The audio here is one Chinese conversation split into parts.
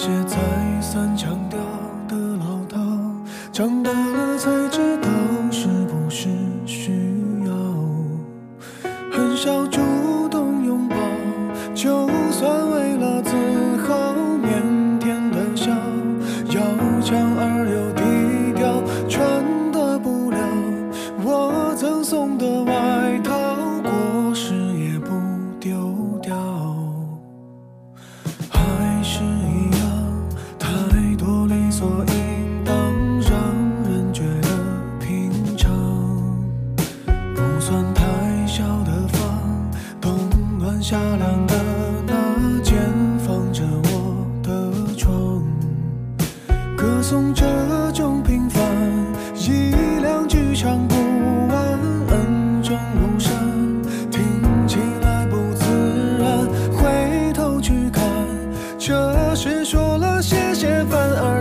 些再三强调。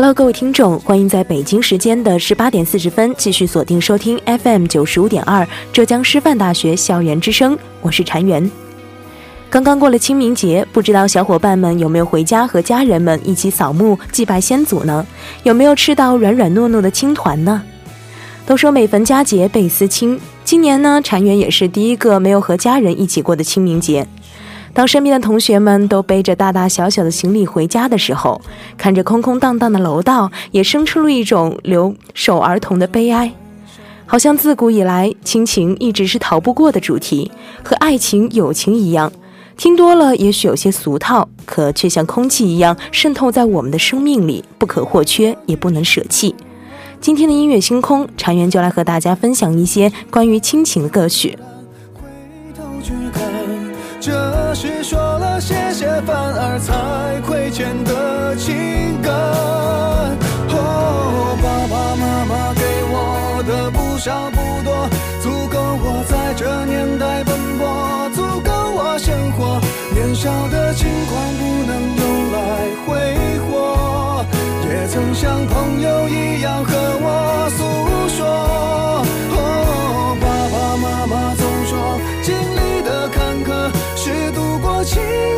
Hello，各位听众，欢迎在北京时间的十八点四十分继续锁定收听 FM 九十五点二浙江师范大学校园之声，我是禅媛。刚刚过了清明节，不知道小伙伴们有没有回家和家人们一起扫墓祭拜先祖呢？有没有吃到软软糯糯的青团呢？都说每逢佳节倍思亲，今年呢，禅媛也是第一个没有和家人一起过的清明节。当身边的同学们都背着大大小小的行李回家的时候，看着空空荡荡的楼道，也生出了一种留守儿童的悲哀。好像自古以来，亲情一直是逃不过的主题，和爱情、友情一样，听多了也许有些俗套，可却像空气一样渗透在我们的生命里，不可或缺，也不能舍弃。今天的音乐星空，禅园就来和大家分享一些关于亲情的歌曲。回头去看这是说了谢谢，反而才亏欠的情感。哦，爸爸妈妈给我的不少不多，足够我在这年代奔波，足够我生活。年少的轻狂不能用来挥霍，也曾像朋友一样情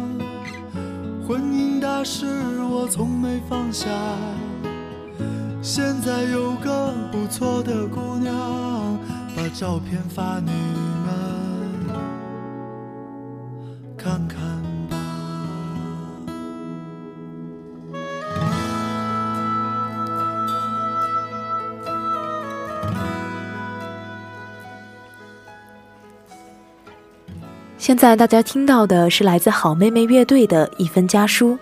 婚姻大事我从没放下，现在有个不错的姑娘，把照片发你们看看。现在大家听到的是来自好妹妹乐队的一分家书。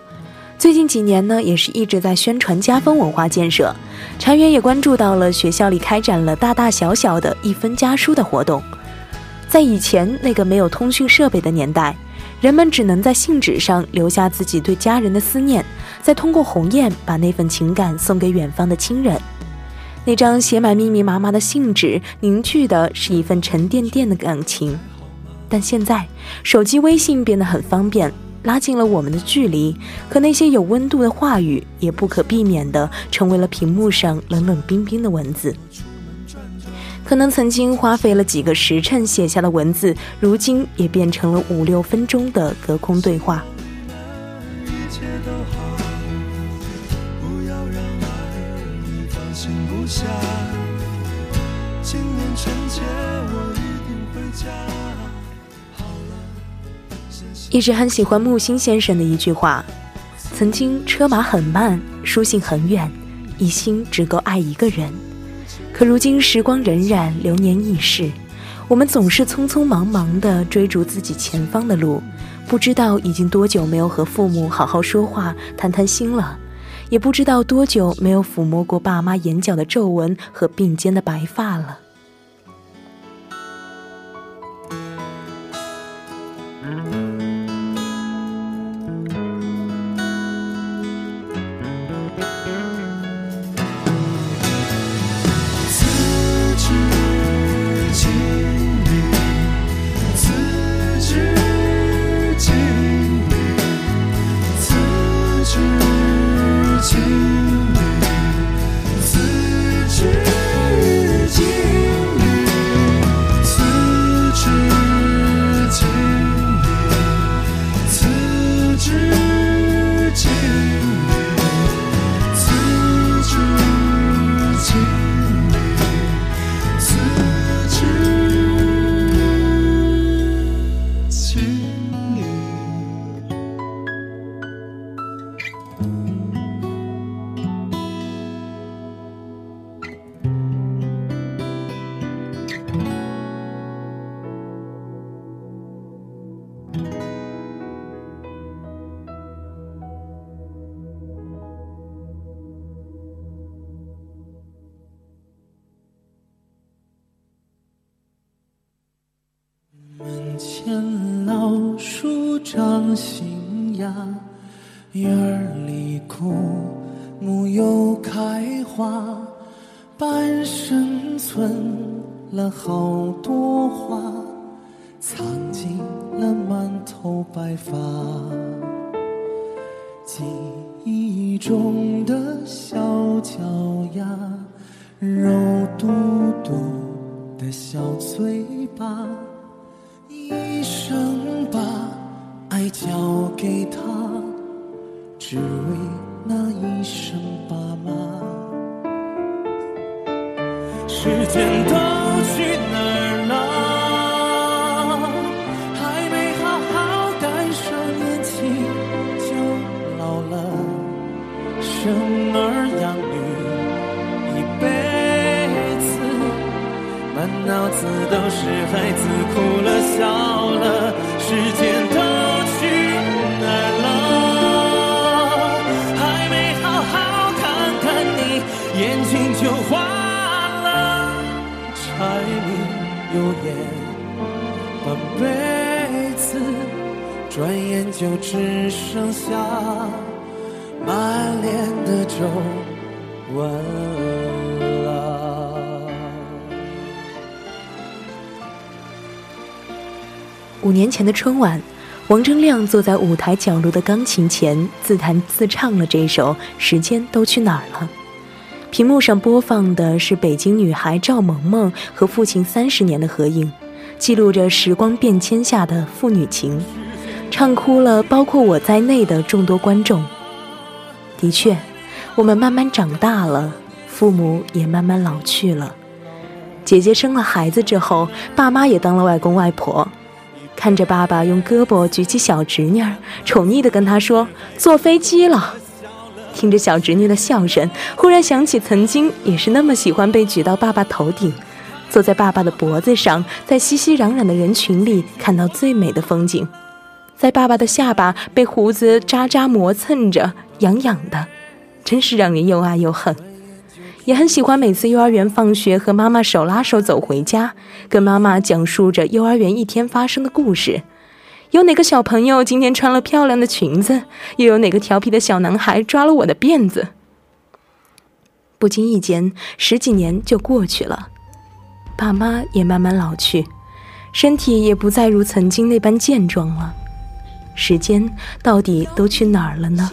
最近几年呢，也是一直在宣传家风文化建设。禅园也关注到了学校里开展了大大小小的一分家书的活动。在以前那个没有通讯设备的年代，人们只能在信纸上留下自己对家人的思念，再通过鸿雁把那份情感送给远方的亲人。那张写满密密麻麻的信纸，凝聚的是一份沉甸甸的感情。但现在，手机微信变得很方便，拉近了我们的距离。可那些有温度的话语，也不可避免地成为了屏幕上冷冷冰冰的文字。可能曾经花费了几个时辰写下的文字，如今也变成了五六分钟的隔空对话。一直很喜欢木心先生的一句话：“曾经车马很慢，书信很远，一心只够爱一个人。可如今时光荏苒，流年易逝，我们总是匆匆忙忙地追逐自己前方的路，不知道已经多久没有和父母好好说话、谈谈心了，也不知道多久没有抚摸过爸妈眼角的皱纹和鬓间的白发了。”好多话，藏进了满头白发。记忆中的小脚丫，肉嘟嘟的小嘴巴。如烟，半辈子转眼就只剩下满脸的皱纹了。五年前的春晚，王铮亮坐在舞台角落的钢琴前，自弹自唱了这首《时间都去哪儿了》。屏幕上播放的是北京女孩赵萌萌和父亲三十年的合影，记录着时光变迁下的父女情。唱哭了包括我在内的众多观众。的确，我们慢慢长大了，父母也慢慢老去了。姐姐生了孩子之后，爸妈也当了外公外婆。看着爸爸用胳膊举起小侄女，宠溺地跟她说：“坐飞机了。”听着小侄女的笑声，忽然想起曾经也是那么喜欢被举到爸爸头顶，坐在爸爸的脖子上，在熙熙攘攘的人群里看到最美的风景。在爸爸的下巴被胡子渣渣磨蹭着，痒痒的，真是让人又爱又恨。也很喜欢每次幼儿园放学和妈妈手拉手走回家，跟妈妈讲述着幼儿园一天发生的故事。有哪个小朋友今天穿了漂亮的裙子？又有哪个调皮的小男孩抓了我的辫子？不经意间，十几年就过去了，爸妈也慢慢老去，身体也不再如曾经那般健壮了。时间到底都去哪儿了呢？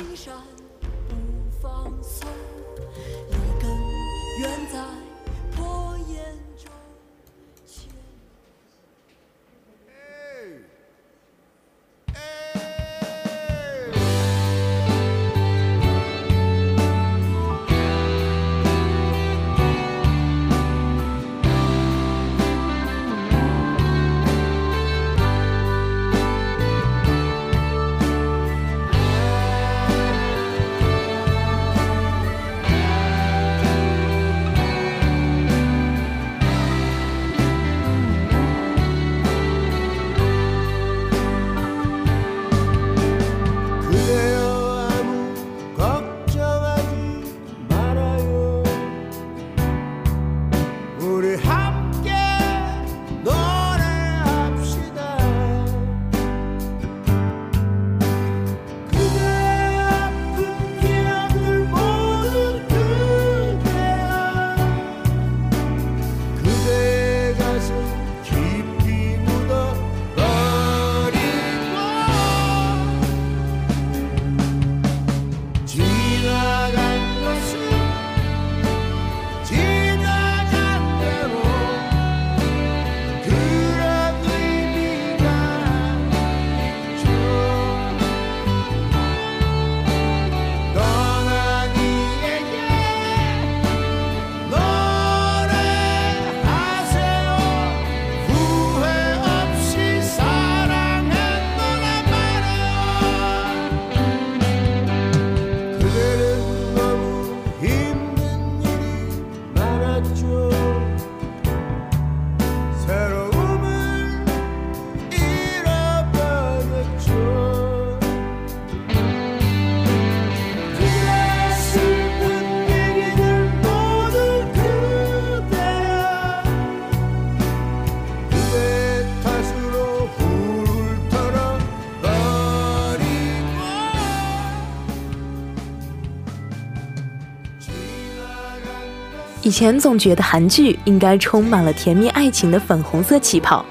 以前总觉得韩剧应该充满了甜蜜爱情的粉红色气泡，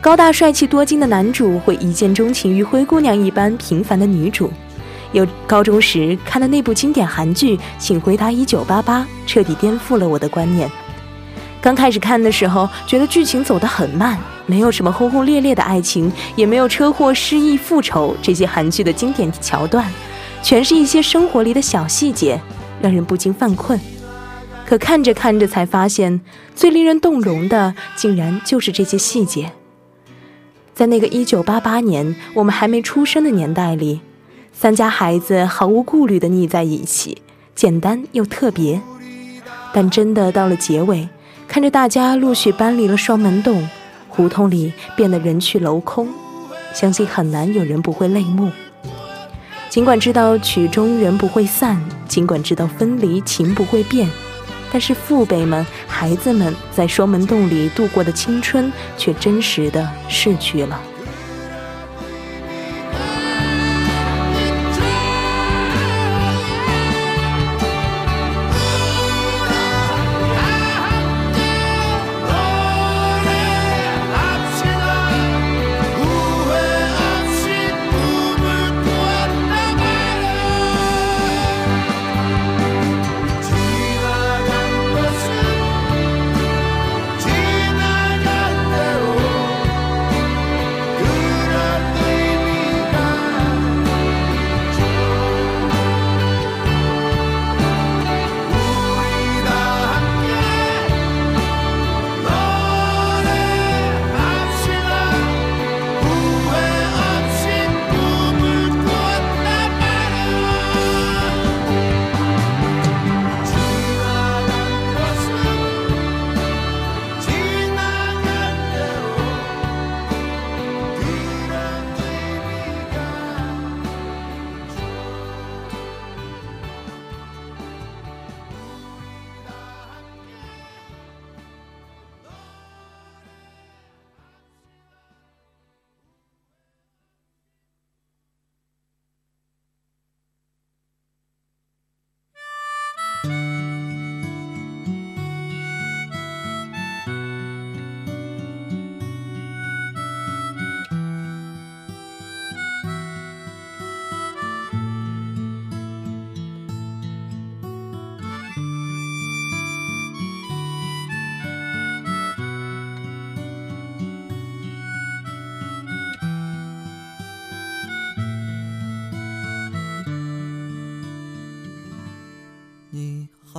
高大帅气多金的男主会一见钟情于灰姑娘一般平凡的女主。有高中时看的那部经典韩剧《请回答一九八八》，彻底颠覆了我的观念。刚开始看的时候，觉得剧情走得很慢，没有什么轰轰烈烈的爱情，也没有车祸、失忆、复仇这些韩剧的经典桥段，全是一些生活里的小细节，让人不禁犯困。可看着看着，才发现最令人动容的，竟然就是这些细节。在那个一九八八年，我们还没出生的年代里，三家孩子毫无顾虑地腻在一起，简单又特别。但真的到了结尾，看着大家陆续搬离了双门洞，胡同里变得人去楼空，相信很难有人不会泪目。尽管知道曲终人不会散，尽管知道分离情不会变。但是父辈们、孩子们在双门洞里度过的青春，却真实的逝去了。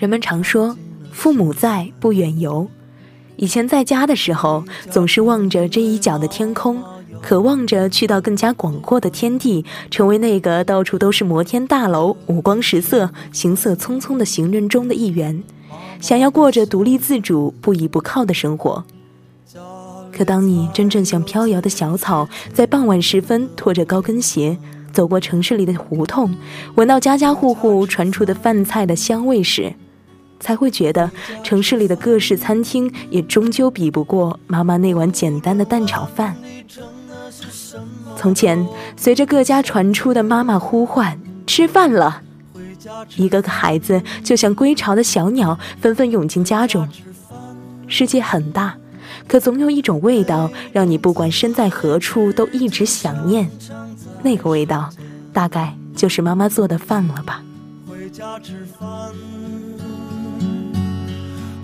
人们常说，父母在，不远游。以前在家的时候，总是望着这一角的天空，渴望着去到更加广阔的天地，成为那个到处都是摩天大楼、五光十色、行色匆匆的行人中的一员，想要过着独立自主、不依不靠的生活。可当你真正像飘摇的小草，在傍晚时分拖着高跟鞋。走过城市里的胡同，闻到家家户户传出的饭菜的香味时，才会觉得城市里的各式餐厅也终究比不过妈妈那碗简单的蛋炒饭。从前，随着各家传出的妈妈呼唤“吃饭了”，一个个孩子就像归巢的小鸟，纷纷涌进家中。世界很大，可总有一种味道，让你不管身在何处都一直想念。那个味道，大概就是妈妈做的饭了吧。回家吃饭，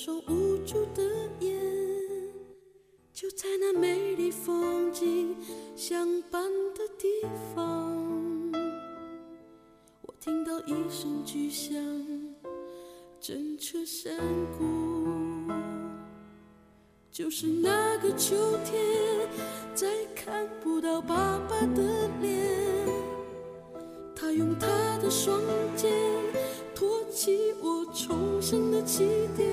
双无助的眼。就在那美丽风景相伴的地方，我听到一声巨响，震彻山谷。就是那个秋天，再看不到爸爸的脸。他用他的双肩托起我重生的起点，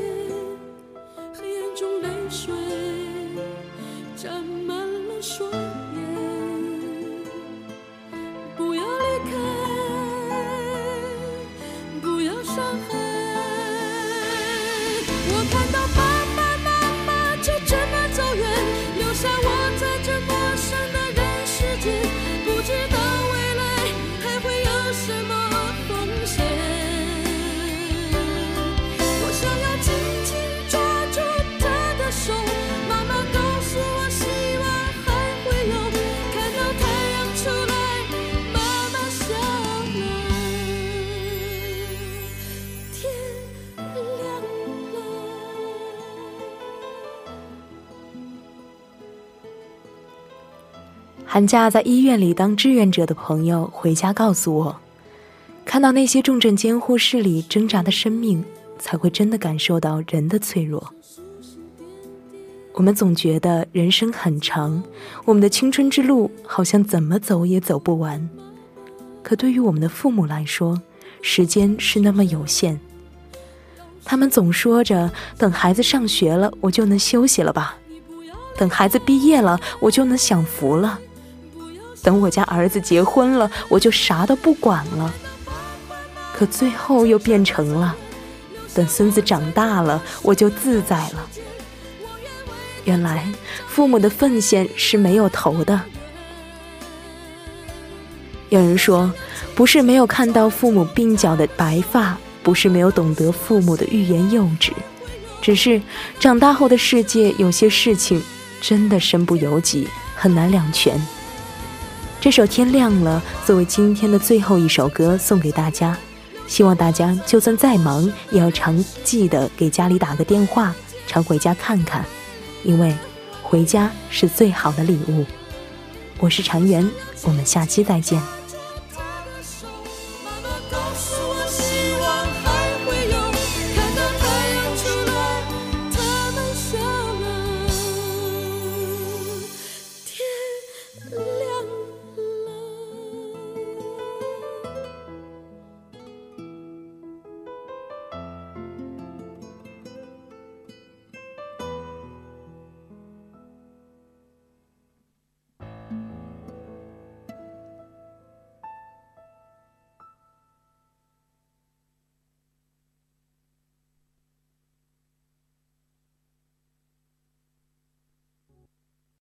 寒假在医院里当志愿者的朋友回家告诉我，看到那些重症监护室里挣扎的生命，才会真的感受到人的脆弱。我们总觉得人生很长，我们的青春之路好像怎么走也走不完。可对于我们的父母来说，时间是那么有限。他们总说着：“等孩子上学了，我就能休息了吧；等孩子毕业了，我就能享福了；等我家儿子结婚了，我就啥都不管了。”可最后又变成了：“等孙子长大了，我就自在了。”原来，父母的奉献是没有头的。有人说，不是没有看到父母鬓角的白发，不是没有懂得父母的欲言又止，只是长大后的世界有些事情真的身不由己，很难两全。这首《天亮了》作为今天的最后一首歌送给大家，希望大家就算再忙，也要常记得给家里打个电话，常回家看看，因为回家是最好的礼物。我是常媛，我们下期再见。